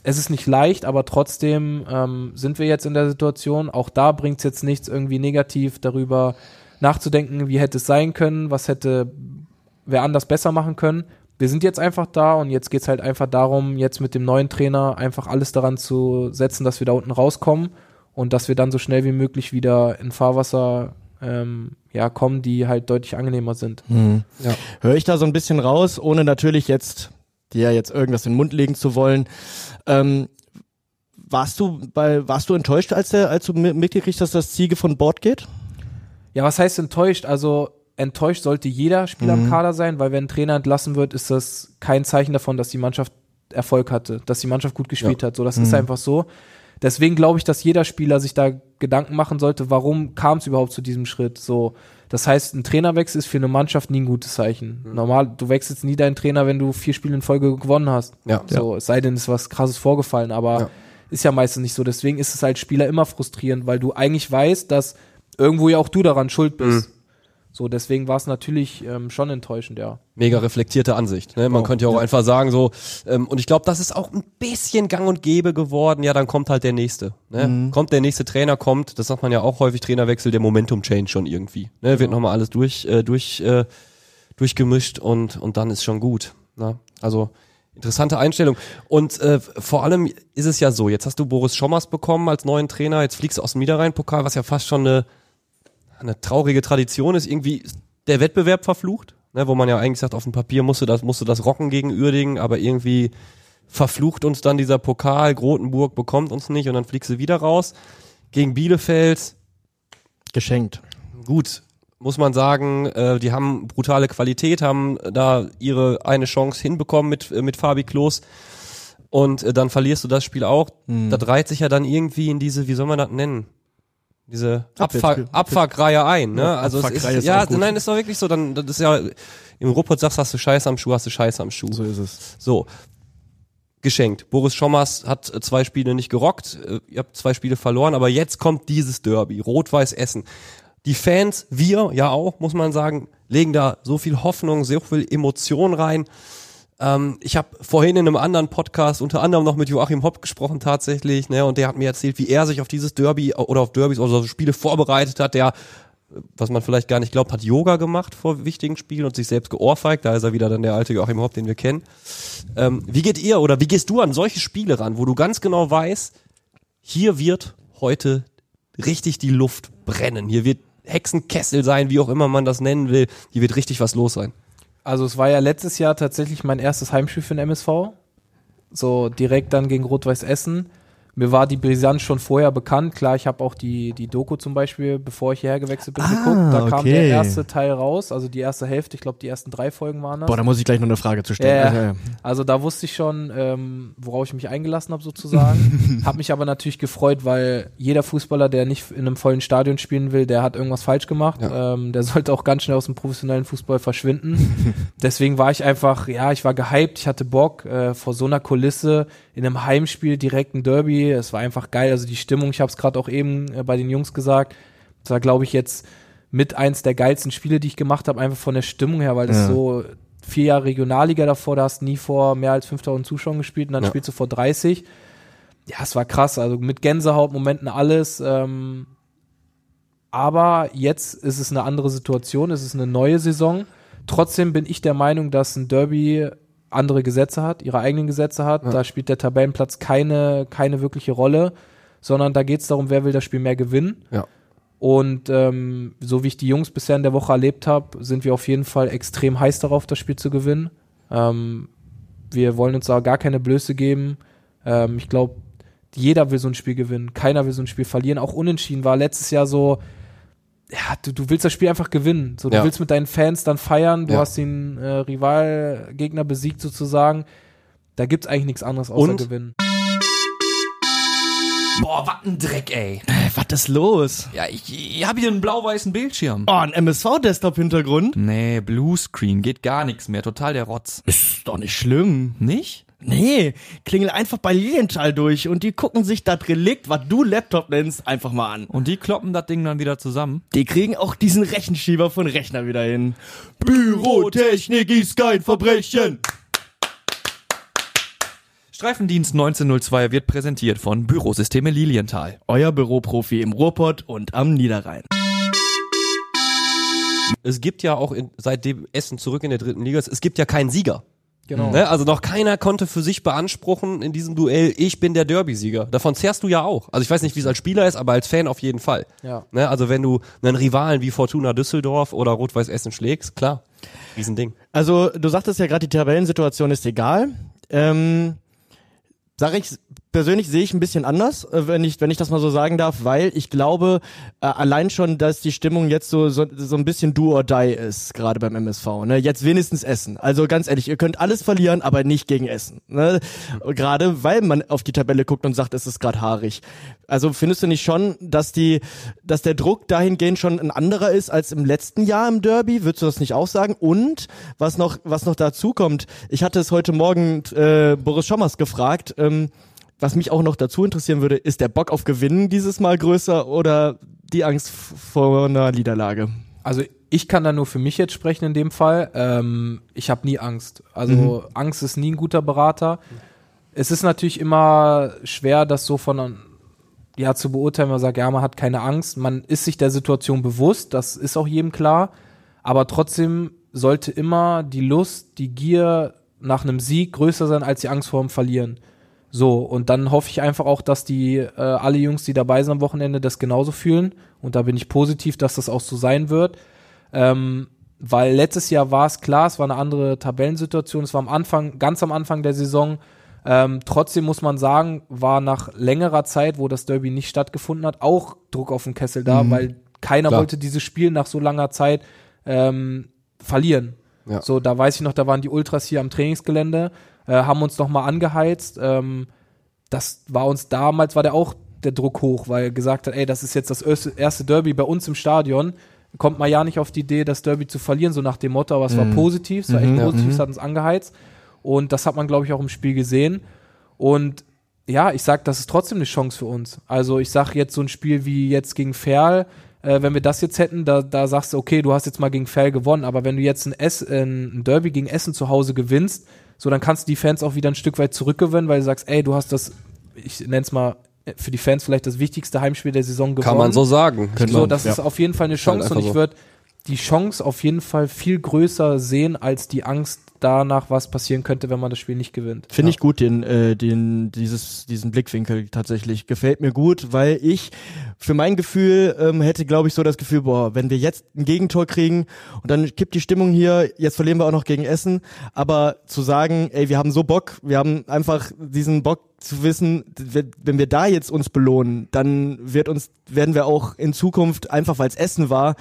Es ist nicht leicht, aber trotzdem ähm, sind wir jetzt in der Situation. Auch da bringt es jetzt nichts, irgendwie negativ darüber nachzudenken, wie hätte es sein können, was hätte wer anders besser machen können. Wir sind jetzt einfach da und jetzt geht's halt einfach darum, jetzt mit dem neuen Trainer einfach alles daran zu setzen, dass wir da unten rauskommen und dass wir dann so schnell wie möglich wieder in Fahrwasser ähm, ja, kommen, die halt deutlich angenehmer sind. Ja. Höre ich da so ein bisschen raus, ohne natürlich jetzt dir jetzt irgendwas in den Mund legen zu wollen. Ähm, warst du bei, warst du enttäuscht, als der, als du mi- mitgekriegt hast, dass Ziege von Bord geht? Ja, was heißt enttäuscht? Also enttäuscht sollte jeder Spieler Mhm. im Kader sein, weil wenn ein Trainer entlassen wird, ist das kein Zeichen davon, dass die Mannschaft Erfolg hatte, dass die Mannschaft gut gespielt hat. So, das Mhm. ist einfach so. Deswegen glaube ich, dass jeder Spieler sich da Gedanken machen sollte, warum kam es überhaupt zu diesem Schritt. So, das heißt, ein Trainerwechsel ist für eine Mannschaft nie ein gutes Zeichen. Mhm. Normal, du wechselst nie deinen Trainer, wenn du vier Spiele in Folge gewonnen hast. Ja. So, es sei denn, es ist was krasses vorgefallen, aber Ja. ist ja meistens nicht so. Deswegen ist es als Spieler immer frustrierend, weil du eigentlich weißt, dass irgendwo ja auch du daran schuld bist. Mhm. So, deswegen war es natürlich ähm, schon enttäuschend, ja. Mega reflektierte Ansicht. Ne? Man Oh, könnte ja auch einfach sagen so, ähm, und ich glaube, das ist auch ein bisschen gang und gäbe geworden. Ja, dann kommt halt der nächste. Ne? Kommt der nächste Trainer, kommt, das sagt man ja auch häufig, Trainerwechsel, der Momentum-Change schon irgendwie. Ne? Wird nochmal alles durch, äh, durch, äh, durchgemischt und, und dann ist schon gut. Ne? Also interessante Einstellung. Und äh, vor allem ist es ja so, jetzt hast du Boris Schommers bekommen als neuen Trainer, jetzt fliegst du aus dem Niederrhein-Pokal, was ja fast schon eine eine traurige Tradition ist, irgendwie ist der Wettbewerb verflucht, ne, wo man ja eigentlich sagt, auf dem Papier musst du das, musst du das rocken gegen Uerdingen, aber irgendwie verflucht uns dann dieser Pokal, Grotenburg bekommt uns nicht und dann fliegst du wieder raus. Gegen Bielefeld, Geschenkt. gut, muss man sagen, äh, die haben brutale Qualität, haben da ihre eine Chance hinbekommen mit, äh, mit Fabi Klos. Und äh, dann verlierst du das Spiel auch. Mhm. Das reiht sich ja dann irgendwie in diese, wie soll man das nennen? Diese Abfuck, Abwärts- Abfuckreihe ein, ne? Ja, also ist, ist ja, nein, ist doch wirklich so, dann, das ist ja, im Ruppert sagst, hast du Scheiße am Schuh, hast du Scheiße am Schuh. So ist es. So. Geschenkt. Boris Schommers hat äh, zwei Spiele nicht gerockt. Äh, Ihr habt zwei Spiele verloren, aber jetzt kommt dieses Derby. Rot-Weiß Essen. Die Fans, wir ja auch, muss man sagen, legen da so viel Hoffnung, so viel Emotion rein. Ähm, ich habe vorhin in einem anderen Podcast unter anderem noch mit Joachim Hopp gesprochen tatsächlich, ne, und der hat mir erzählt, wie er sich auf dieses Derby oder auf Derbys oder so Spiele vorbereitet hat. Der was man vielleicht gar nicht glaubt, hat Yoga gemacht vor wichtigen Spielen und sich selbst geohrfeigt. Da ist er wieder dann der alte Joachim Hopp, den wir kennen. Ähm, wie geht ihr oder wie gehst du an solche Spiele ran, wo du ganz genau weißt, hier wird heute richtig die Luft brennen. Hier wird Hexenkessel sein, wie auch immer man das nennen will. Hier wird richtig was los sein. Also es war ja letztes Jahr tatsächlich mein erstes Heimspiel für den MSV. So direkt dann gegen Rot-Weiß Essen. Mir war die Brisanz schon vorher bekannt. Klar, ich habe auch die, die Doku zum Beispiel, bevor ich hierher gewechselt bin, Ah, geguckt. Da kam okay. der erste Teil raus, also die erste Hälfte. Ich glaube, die ersten drei Folgen waren das. Boah, da muss ich gleich noch eine Frage zu stellen. Ja, Also, ja. Also da wusste ich schon, ähm, worauf ich mich eingelassen habe sozusagen. hab mich aber natürlich gefreut, weil jeder Fußballer, der nicht in einem vollen Stadion spielen will, der hat irgendwas falsch gemacht. Ähm, der sollte auch ganz schnell aus dem professionellen Fußball verschwinden. Deswegen war ich einfach, ja, ich war gehypt, ich hatte Bock äh, vor so einer Kulisse in einem Heimspiel direkt ein Derby. Es war einfach geil. Also die Stimmung, ich habe es gerade auch eben äh, bei den Jungs gesagt, das war glaube ich jetzt mit eins der geilsten Spiele, die ich gemacht habe, einfach von der Stimmung her, weil das Ja. so vier Jahre Regionalliga davor, da hast du nie vor mehr als 5000 Zuschauern gespielt und dann Ja. spielst du vor 30. Ja, es war krass, also mit Gänsehautmomenten alles. Ähm, aber jetzt ist es eine andere Situation, es ist eine neue Saison. Trotzdem bin ich der Meinung, dass ein Derby andere Gesetze hat, ihre eigenen Gesetze hat. Da spielt der Tabellenplatz keine, keine wirkliche Rolle, sondern da geht es darum, wer will das Spiel mehr gewinnen. Ja. Und ähm, so wie ich die Jungs bisher in der Woche erlebt habe, sind wir auf jeden Fall extrem heiß darauf, das Spiel zu gewinnen. Ähm, wir wollen uns da gar keine Blöße geben. Ähm, ich glaube, jeder will so ein Spiel gewinnen. Keiner will so ein Spiel verlieren. Auch unentschieden war letztes Jahr so, ja, du, du willst das Spiel einfach gewinnen. So, du Ja. willst mit deinen Fans dann feiern. Du Ja. hast den äh, Rivalgegner besiegt sozusagen. Da gibt's eigentlich nichts anderes außer Und? gewinnen. Boah, was ein Dreck, ey. Äh, was ist los? Ja, ich, ich habe hier einen blau-weißen Bildschirm. Oh, ein MSV-Desktop-Hintergrund? Nee, Bluescreen, geht gar nichts mehr. Total der Rotz. Ist doch nicht schlimm. Nicht? Nee, klingel einfach bei Lilienthal durch und die gucken sich das Relikt, was du Laptop nennst, einfach mal an. Und die kloppen das Ding dann wieder zusammen. Die kriegen auch diesen Rechenschieber von Rechner wieder hin. Bürotechnik ist kein Verbrechen. Streifendienst 1902 wird präsentiert von Bürosysteme Lilienthal. Euer Büroprofi im Ruhrpott und am Niederrhein. Es gibt ja auch in, seitdem Essen zurück in der dritten Liga ist, es gibt ja keinen Sieger. Genau. Ne? Also noch keiner konnte für sich beanspruchen in diesem Duell, ich bin der Derby-Sieger. Davon zehrst du ja auch. Also ich weiß nicht, wie es als Spieler ist, aber als Fan auf jeden Fall. Ja. Ne? Also wenn du einen Rivalen wie Fortuna Düsseldorf oder Rot-Weiß Essen schlägst, klar, Riesending. Also du sagtest ja gerade, die Tabellensituation ist egal. Ähm, sag ich persönlich sehe ich ein bisschen anders, äh, wenn ich wenn ich das mal so sagen darf, weil ich glaube äh, allein schon, dass die Stimmung jetzt so so, so ein bisschen do or die ist gerade beim MSV. Ne? Jetzt wenigstens Essen. Also ganz ehrlich, ihr könnt alles verlieren, aber nicht gegen Essen. Ne? Gerade weil man auf die Tabelle guckt und sagt, es ist gerade haarig. Also findest du nicht schon, dass die dass der Druck dahingehend schon ein anderer ist als im letzten Jahr im Derby? Würdest du das nicht auch sagen? Und was noch was noch dazu kommt, ich hatte es heute Morgen äh, Boris Schommers gefragt. Ähm, was mich auch noch dazu interessieren würde, ist der Bock auf Gewinnen dieses Mal größer oder die Angst vor einer Niederlage? Also ich kann da nur für mich jetzt sprechen in dem Fall. Ähm, ich habe nie Angst. Also Angst ist nie ein guter Berater. Es ist natürlich immer schwer, das so von ja zu beurteilen. Man sagt, ja, man hat keine Angst. Man ist sich der Situation bewusst. Das ist auch jedem klar. Aber trotzdem sollte immer die Lust, die Gier nach einem Sieg größer sein als die Angst vor dem Verlieren. So, und dann hoffe ich einfach auch, dass die äh, alle Jungs, die dabei sind am Wochenende, das genauso fühlen. Und da bin ich positiv, dass das auch so sein wird. Ähm, weil letztes Jahr war es klar, es war eine andere Tabellensituation, es war am Anfang, ganz am Anfang der Saison. Ähm, trotzdem muss man sagen, war nach längerer Zeit, wo das Derby nicht stattgefunden hat, auch Druck auf den Kessel da, weil keiner Klar. wollte dieses Spiel nach so langer Zeit ähm, verlieren. Ja. So, da weiß ich noch, da waren die Ultras hier am Trainingsgelände, äh, haben uns noch mal angeheizt. Ähm, das war uns damals, war der auch der Druck hoch, weil er gesagt hat, ey, das ist jetzt das erste- Derby bei uns im Stadion. Kommt man ja nicht auf die Idee, das Derby zu verlieren, so nach dem Motto, aber es war positiv, es war echt positiv, es hat uns angeheizt. Und das hat man, glaube ich, auch im Spiel gesehen. Und ja, ich sag, das ist trotzdem eine Chance für uns. Also ich sag jetzt so ein Spiel wie jetzt gegen Ferl, äh, wenn wir das jetzt hätten, da, da sagst du, okay, du hast jetzt mal gegen Ferl gewonnen, aber wenn du jetzt ein, Ess, äh, ein Derby gegen Essen zu Hause gewinnst, so dann kannst du die Fans auch wieder ein Stück weit zurückgewinnen, weil du sagst, ey, du hast das, ich nenn's mal für die Fans vielleicht das wichtigste Heimspiel der Saison gewonnen. Kann man so sagen. So, das ist auf jeden Fall eine Chance einfach und ich so. würde die Chance auf jeden Fall viel größer sehen als die Angst danach, was passieren könnte, wenn man das Spiel nicht gewinnt. Finde ich gut, den, äh, den, dieses, diesen Blickwinkel tatsächlich. Gefällt mir gut, weil ich für mein Gefühl ähm, hätte, glaube ich, so das Gefühl, boah, wenn wir jetzt ein Gegentor kriegen und dann kippt die Stimmung hier, jetzt verlieren wir auch noch gegen Essen, aber zu sagen, ey, wir haben so Bock, wir haben einfach diesen Bock zu wissen, wenn wenn wir da jetzt uns belohnen, dann wird uns, werden wir auch in Zukunft, einfach weil es Essen war,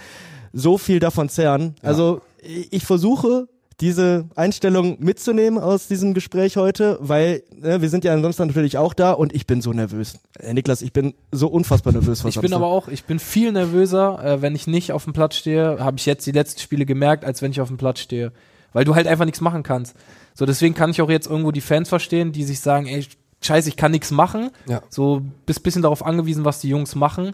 so viel davon zehren. Also ich, ich versuche diese Einstellung mitzunehmen aus diesem Gespräch heute, weil ne, wir sind ja ansonsten natürlich auch da und ich bin so nervös. Äh, Niklas, ich bin so unfassbar nervös vor Ich bin aber auch, ich bin viel nervöser, äh, wenn ich nicht auf dem Platz stehe, habe ich jetzt die letzten Spiele gemerkt, als wenn ich auf dem Platz stehe. Weil du halt einfach nichts machen kannst. So, deswegen kann ich auch jetzt irgendwo die Fans verstehen, die sich sagen, ey, scheiße, ich kann nichts machen. Ja. So, bist bisschen darauf angewiesen, was die Jungs machen.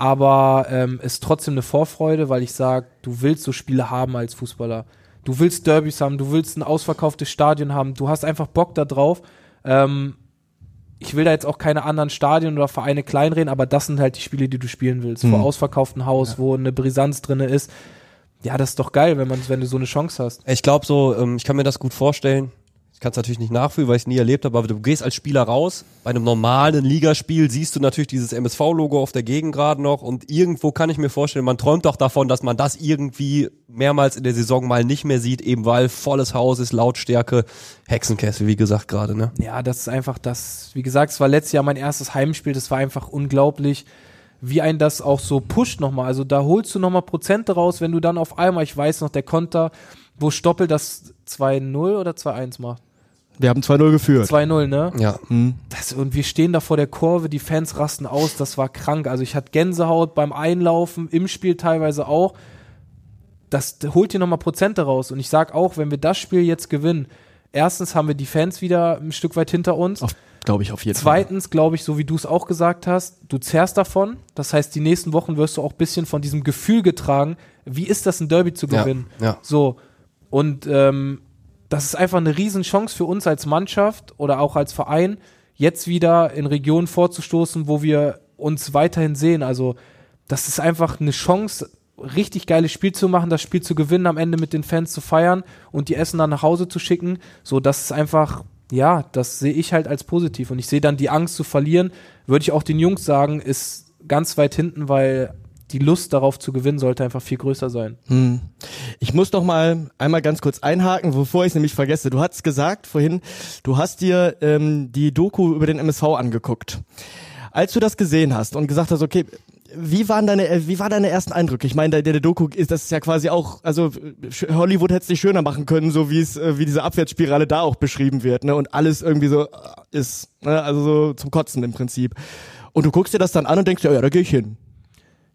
Aber ähm, ist trotzdem eine Vorfreude, weil ich sage, du willst so Spiele haben als Fußballer. Du willst Derbys haben, du willst ein ausverkauftes Stadion haben, du hast einfach Bock da drauf. Ähm, ich will da jetzt auch keine anderen Stadien oder Vereine kleinreden, aber das sind halt die Spiele, die du spielen willst. Vor ausverkauftem Haus, wo eine Brisanz drinne ist. Ja, das ist doch geil, wenn man, wenn du so eine Chance hast. Ich glaube so, ähm, ich kann mir das gut vorstellen. Ich kann es natürlich nicht nachfühlen, weil ich es nie erlebt habe, aber du gehst als Spieler raus. Bei einem normalen Ligaspiel siehst du natürlich dieses MSV-Logo auf der Gegend gerade noch und irgendwo kann ich mir vorstellen, man träumt doch davon, dass man das irgendwie mehrmals in der Saison mal nicht mehr sieht, eben weil volles Haus ist, Lautstärke, Hexenkessel, wie gesagt gerade, ne? Ja, das ist einfach das, wie gesagt, es war letztes Jahr mein erstes Heimspiel, das war einfach unglaublich, wie ein das auch so pusht nochmal. Also da holst du nochmal Prozente raus, wenn du dann auf einmal, ich weiß noch, der Konter, wo Stoppel das 2-0 oder 2-1 macht. Wir haben 2-0 geführt. 2-0, ne? Ja. Das, und wir stehen da vor der Kurve, die Fans rasten aus, das war krank. Also ich hatte Gänsehaut beim Einlaufen, im Spiel teilweise auch. Das holt dir nochmal Prozente raus. Und ich sag auch, wenn wir das Spiel jetzt gewinnen, erstens haben wir die Fans wieder ein Stück weit hinter uns. Glaube ich auf jeden Fall. Zweitens, glaube ich, so wie du es auch gesagt hast, du zehrst davon. Das heißt, die nächsten Wochen wirst du auch ein bisschen von diesem Gefühl getragen, wie ist das, ein Derby zu Ja, gewinnen. ja. So. Und ähm, das ist einfach eine Riesenchance für uns als Mannschaft oder auch als Verein, jetzt wieder in Regionen vorzustoßen, wo wir uns weiterhin sehen. Also, das ist einfach eine Chance richtig geiles Spiel zu machen, das Spiel zu gewinnen, am Ende mit den Fans zu feiern und die Essen dann nach Hause zu schicken. So, das ist einfach, ja, das sehe ich halt als positiv. Und ich sehe dann die Angst zu verlieren, würde ich auch den Jungs sagen, ist ganz weit hinten, weil die Lust darauf zu gewinnen sollte einfach viel größer sein. Hm. Ich muss noch mal einmal ganz kurz einhaken, bevor ich es nämlich vergesse. Du hast gesagt vorhin, du hast dir ähm, die Doku über den MSV angeguckt. Als du das gesehen hast und gesagt hast, okay, wie waren deine, äh, wie waren deine ersten Eindrücke? Ich meine, der, der Doku ist das ist ja quasi auch, also Hollywood hätte es nicht schöner machen können, so wie es, äh, wie diese Abwärtsspirale da auch beschrieben wird, ne? Und alles irgendwie so äh, ist, ne? Also so zum Kotzen im Prinzip. Und du guckst dir das dann an und denkst, ja, ja, da gehe ich hin.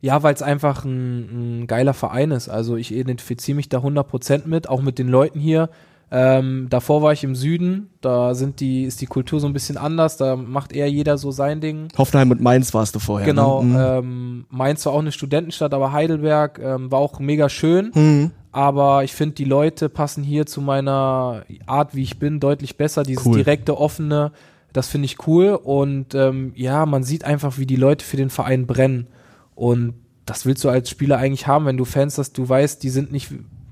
Ja, weil es einfach ein, ein geiler Verein ist. Also ich identifiziere mich da 100% mit, auch mit den Leuten hier. Ähm, davor war ich im Süden, da sind die, ist die Kultur so ein bisschen anders, da macht eher jeder so sein Ding. Hoffenheim und Mainz warst du vorher. Genau, Ne? Mhm. ähm, Mainz war auch eine Studentenstadt, aber Heidelberg ähm, war auch mega schön. Mhm. Aber ich finde, die Leute passen hier zu meiner Art, wie ich bin, deutlich besser. Dieses Cool. direkte, offene, das finde ich cool. Und ähm, ja, man sieht einfach, wie die Leute für den Verein brennen. Und das willst du als Spieler eigentlich haben, wenn du Fans hast, du weißt, die sind nicht,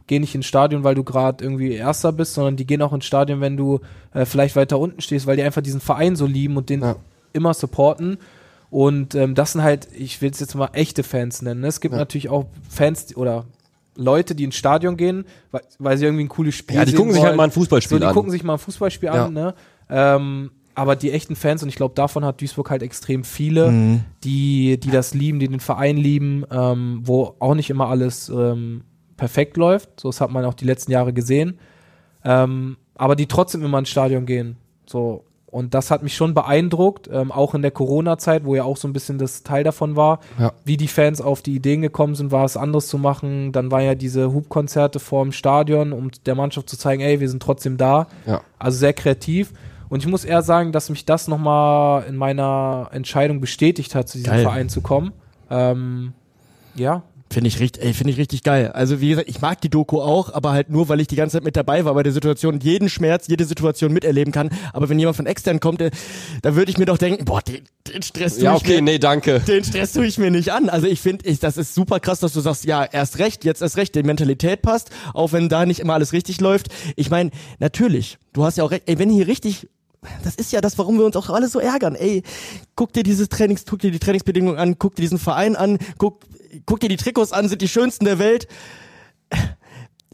gehen nicht ins Stadion, weil du gerade irgendwie Erster bist, sondern die gehen auch ins Stadion, wenn du äh, vielleicht weiter unten stehst, weil die einfach diesen Verein so lieben und den Ja. immer supporten. Und ähm, das sind halt, ich will es jetzt mal echte Fans nennen. Ne? Es gibt natürlich auch Fans die- oder Leute, die ins Stadion gehen, weil, weil sie irgendwie ein cooles Spiel Ja, die gucken sich halt wollen. mal ein Fußballspiel so, die an. gucken sich mal ein Fußballspiel Ja. an, ne? Ähm, aber die echten Fans, und ich glaube, davon hat Duisburg halt extrem viele, Mhm. die, die das lieben, die den Verein lieben, ähm, wo auch nicht immer alles ähm, perfekt läuft. So, das hat man auch die letzten Jahre gesehen. Ähm, aber die trotzdem immer ins Stadion gehen. So. Und das hat mich schon beeindruckt, ähm, auch in der Corona-Zeit, wo ja auch so ein bisschen das Teil davon war, Ja. wie die Fans auf die Ideen gekommen sind, was anderes zu machen. Dann waren ja diese Hubkonzerte vorm Stadion, um der Mannschaft zu zeigen, ey, wir sind trotzdem da. Ja. Also sehr kreativ. Und ich muss eher sagen, dass mich das nochmal in meiner Entscheidung bestätigt hat, zu diesem Geil. Verein zu kommen. Ähm, ja, Finde ich richtig, ey, finde ich richtig geil. Also wie gesagt, ich mag die Doku auch, aber halt nur, weil ich die ganze Zeit mit dabei war bei der Situation und jeden Schmerz, jede Situation miterleben kann. Aber wenn jemand von extern kommt, äh, da würde ich mir doch denken, boah, den, den Stress tue Ja, ich okay, mir, nee, danke. den Stress tue ich mir nicht an. Also ich finde, ich, das ist super krass, dass du sagst, ja, erst recht, jetzt erst recht, die Mentalität passt, auch wenn da nicht immer alles richtig läuft. Ich meine, natürlich, du hast ja auch recht, ey, wenn hier richtig das ist ja das, warum wir uns auch alle so ärgern. Ey, guck dir dieses Trainings, guck dir die Trainingsbedingungen an, guck dir diesen Verein an, guck, guck dir die Trikots an, sind die schönsten der Welt.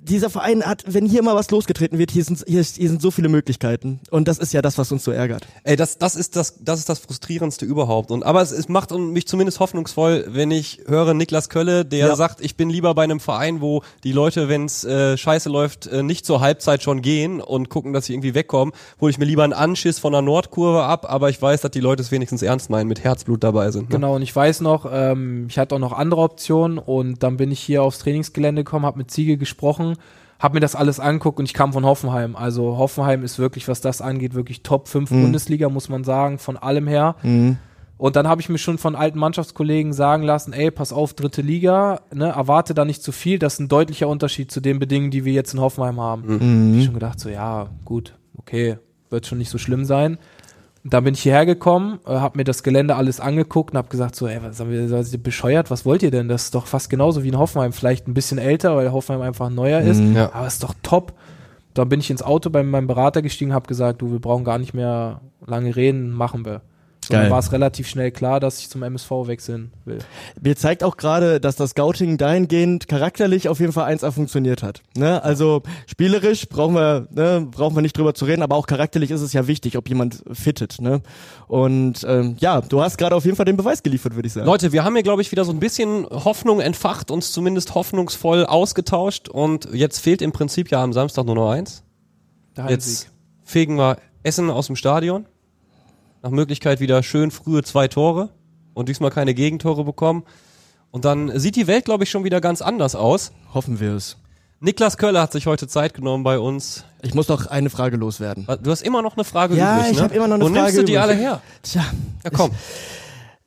Dieser Verein hat, wenn hier mal was losgetreten wird, hier sind, hier, hier sind so viele Möglichkeiten. Und das ist ja das, was uns so ärgert. Ey, das, das ist das, das ist das frustrierendste überhaupt. Und aber es, es macht mich zumindest hoffnungsvoll, wenn ich höre Niklas Kölle, der Ja. sagt, ich bin lieber bei einem Verein, wo die Leute, wenn es äh, scheiße läuft, äh, nicht zur Halbzeit schon gehen und gucken, dass sie irgendwie wegkommen, hole ich mir lieber einen Anschiss von der Nordkurve ab, aber ich weiß, dass die Leute es wenigstens ernst meinen, mit Herzblut dabei sind. Ne? Genau, und ich weiß noch, ähm, ich hatte auch noch andere Optionen und dann bin ich hier aufs Trainingsgelände gekommen, habe mit Ziege gesprochen, habe mir das alles angeguckt und ich kam von Hoffenheim. Also Hoffenheim ist wirklich, was das angeht, wirklich Top 5 Bundesliga, muss man sagen, von allem her. Und dann habe ich mir schon von alten Mannschaftskollegen sagen lassen, ey, pass auf, dritte Liga, ne, erwarte da nicht zu viel, das ist ein deutlicher Unterschied zu den Bedingungen, die wir jetzt in Hoffenheim haben. Hab ich schon gedacht, so ja, gut, okay, wird schon nicht so schlimm sein. Dann bin ich hierher gekommen, äh, habe mir das Gelände alles angeguckt und habe gesagt so, ey, was seid ihr, seid ihr bescheuert? Was wollt ihr denn? Das ist doch fast genauso wie in Hoffenheim, vielleicht ein bisschen älter, weil Hoffenheim einfach neuer ist, ja. aber ist doch top. Dann bin ich ins Auto bei meinem Berater gestiegen, habe gesagt, du, wir brauchen gar nicht mehr lange reden, machen wir. Und Geil. dann war es relativ schnell klar, dass ich zum MSV wechseln will. Mir zeigt auch gerade, dass das Scouting dahingehend charakterlich auf jeden Fall 1A funktioniert hat. Ne? Also spielerisch brauchen wir, ne, brauchen wir nicht drüber zu reden, aber auch charakterlich ist es ja wichtig, ob jemand fittet. Ne? Und ähm, ja, du hast gerade auf jeden Fall den Beweis geliefert, würde ich sagen. Leute, wir haben hier, glaube ich, wieder so ein bisschen Hoffnung entfacht, uns zumindest hoffnungsvoll ausgetauscht und jetzt fehlt im Prinzip ja am Samstag nur noch eins. Der Jetzt fegen wir Essen aus dem Stadion. Nach Möglichkeit wieder schön frühe zwei Tore und diesmal keine Gegentore bekommen. Und dann sieht die Welt, glaube ich, schon wieder ganz anders aus. Hoffen wir es. Niklas Köller hat sich heute Zeit genommen bei uns. Ich muss noch eine Frage loswerden. Du hast immer noch eine Frage Ja, übrig, ich ne? hab immer noch eine Wo Frage nimmst du die übrig. alle her? Tja, Ja, komm.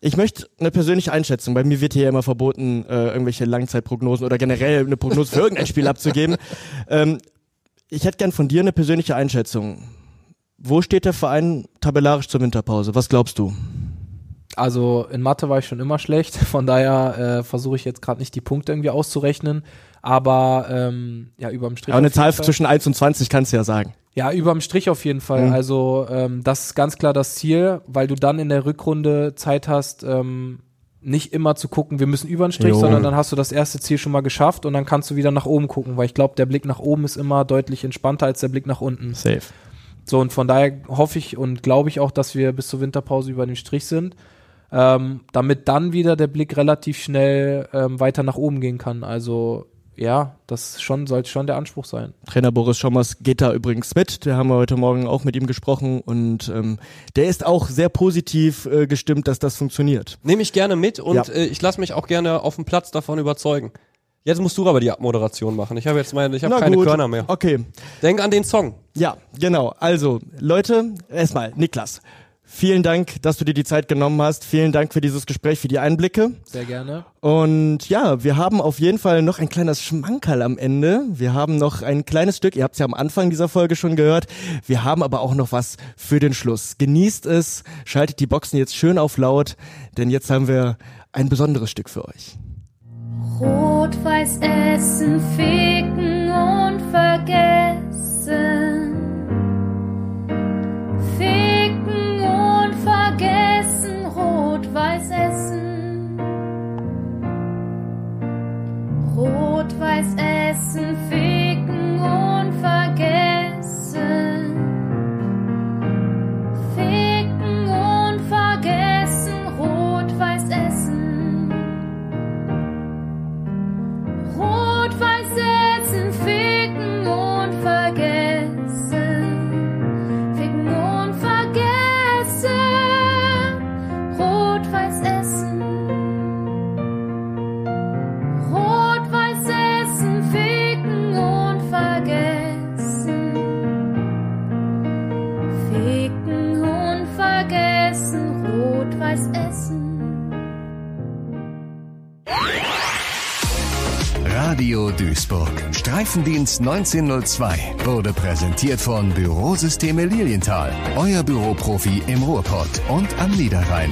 ich möchte eine persönliche Einschätzung. Bei mir wird hier immer verboten, äh, irgendwelche Langzeitprognosen oder generell eine Prognose für irgendein Spiel abzugeben. Ähm, ich hätte gern von dir eine persönliche Einschätzung. Wo steht der Verein tabellarisch zur Winterpause? Was glaubst du? Also in Mathe war ich schon immer schlecht, von daher äh, versuche ich jetzt gerade nicht die Punkte irgendwie auszurechnen. Aber ähm, ja, überm Strich. Aber eine Zahl Fall. zwischen 1 und 20 kannst du ja sagen. Ja, überm Strich auf jeden Fall. Mhm. Also ähm, das ist ganz klar das Ziel, weil du dann in der Rückrunde Zeit hast, ähm, nicht immer zu gucken, wir müssen über den Strich, Jo. sondern dann hast du das erste Ziel schon mal geschafft und dann kannst du wieder nach oben gucken, weil ich glaube, der Blick nach oben ist immer deutlich entspannter als der Blick nach unten. Safe. So, und von daher hoffe ich und glaube ich auch, dass wir bis zur Winterpause über dem Strich sind, ähm, damit dann wieder der Blick relativ schnell ähm, weiter nach oben gehen kann. Also ja, das schon sollte schon der Anspruch sein. Trainer Boris Schommers geht da übrigens mit. Der haben wir heute Morgen auch mit ihm gesprochen und ähm, der ist auch sehr positiv äh, gestimmt, dass das funktioniert. Nehme ich gerne mit und Ja. äh, ich lasse mich auch gerne auf dem Platz davon überzeugen. Jetzt musst du aber die Abmoderation machen. Ich habe jetzt meine, ich habe keine gut. Körner mehr. Okay. Denk an den Song. Ja, genau. Also, Leute, erstmal, Niklas, vielen Dank, dass du dir die Zeit genommen hast. Vielen Dank für dieses Gespräch, für die Einblicke. Sehr gerne. Und ja, wir haben auf jeden Fall noch ein kleines Schmankerl am Ende. Wir haben noch ein kleines Stück, ihr habt es ja am Anfang dieser Folge schon gehört. Wir haben aber auch noch was für den Schluss. Genießt es, schaltet die Boxen jetzt schön auf laut, denn jetzt haben wir ein besonderes Stück für euch. Rot-Weiß essen, ficken und vergessen. Streifendienst 1902 wurde präsentiert von Bürosysteme Lilienthal. Euer Büroprofi im Ruhrpott und am Niederrhein.